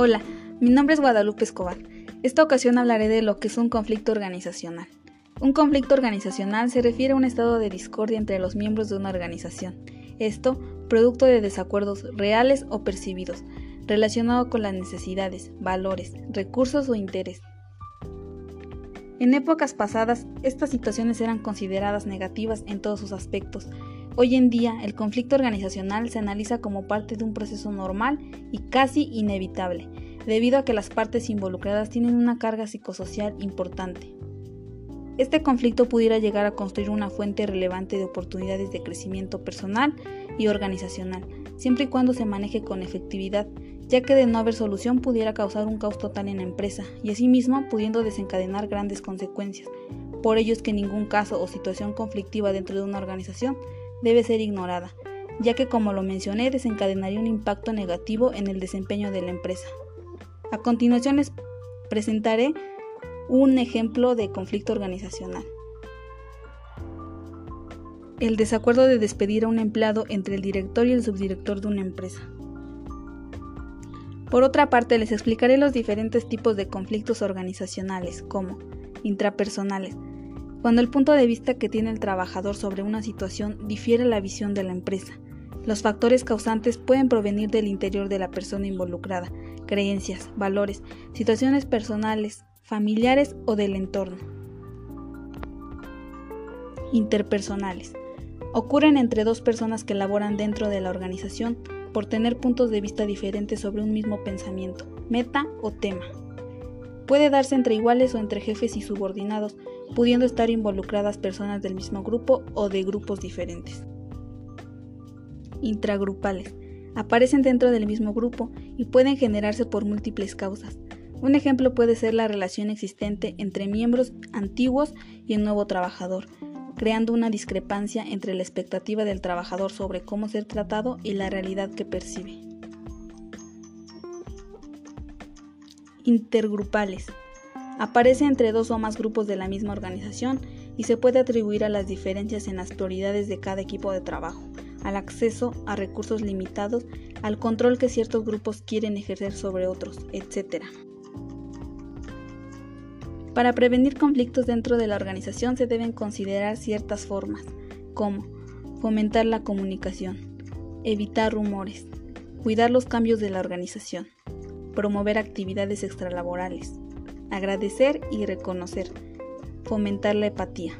Hola, mi nombre es Guadalupe Escobar. Esta ocasión hablaré de lo que es un conflicto organizacional. Un conflicto organizacional se refiere a un estado de discordia entre los miembros de una organización. Esto, producto de desacuerdos reales o percibidos, relacionado con las necesidades, valores, recursos o interés. En épocas pasadas, estas situaciones eran consideradas negativas en todos sus aspectos. Hoy en día, el conflicto organizacional se analiza como parte de un proceso normal y casi inevitable, debido a que las partes involucradas tienen una carga psicosocial importante. Este conflicto pudiera llegar a construir una fuente relevante de oportunidades de crecimiento personal y organizacional, siempre y cuando se maneje con efectividad, ya que de no haber solución pudiera causar un caos total en la empresa y asimismo pudiendo desencadenar grandes consecuencias. Por ello es que ningún caso o situación conflictiva dentro de una organización debe ser ignorada, ya que como lo mencioné desencadenaría un impacto negativo en el desempeño de la empresa. A continuación les presentaré un ejemplo de conflicto organizacional. El desacuerdo de despedir a un empleado entre el director y el subdirector de una empresa. Por otra parte, les explicaré los diferentes tipos de conflictos organizacionales, como intrapersonales, cuando el punto de vista que tiene el trabajador sobre una situación difiere la visión de la empresa. Los factores causantes pueden provenir del interior de la persona involucrada, creencias, valores, situaciones personales, familiares o del entorno. Interpersonales. Ocurren entre dos personas que laboran dentro de la organización por tener puntos de vista diferentes sobre un mismo pensamiento, meta o tema. Puede darse entre iguales o entre jefes y subordinados, pudiendo estar involucradas personas del mismo grupo o de grupos diferentes. Intragrupales. Aparecen dentro del mismo grupo y pueden generarse por múltiples causas. Un ejemplo puede ser la relación existente entre miembros antiguos y el nuevo trabajador, creando una discrepancia entre la expectativa del trabajador sobre cómo ser tratado y la realidad que percibe. Intergrupales. Aparece entre dos o más grupos de la misma organización y se puede atribuir a las diferencias en las prioridades de cada equipo de trabajo, al acceso a recursos limitados, al control que ciertos grupos quieren ejercer sobre otros, etc. Para prevenir conflictos dentro de la organización se deben considerar ciertas formas, como fomentar la comunicación, evitar rumores, cuidar los cambios de la organización, promover actividades extralaborales, agradecer y reconocer, fomentar la empatía.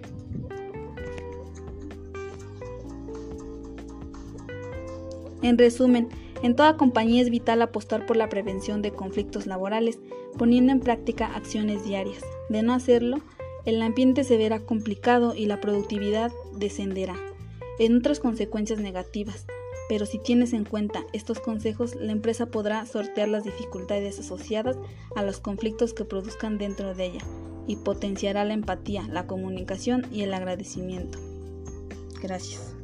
En resumen, en toda compañía es vital apostar por la prevención de conflictos laborales, poniendo en práctica acciones diarias. De no hacerlo, el ambiente se verá complicado y la productividad descenderá, en otras consecuencias negativas. Pero si tienes en cuenta estos consejos, la empresa podrá sortear las dificultades asociadas a los conflictos que produzcan dentro de ella y potenciará la empatía, la comunicación y el agradecimiento. Gracias.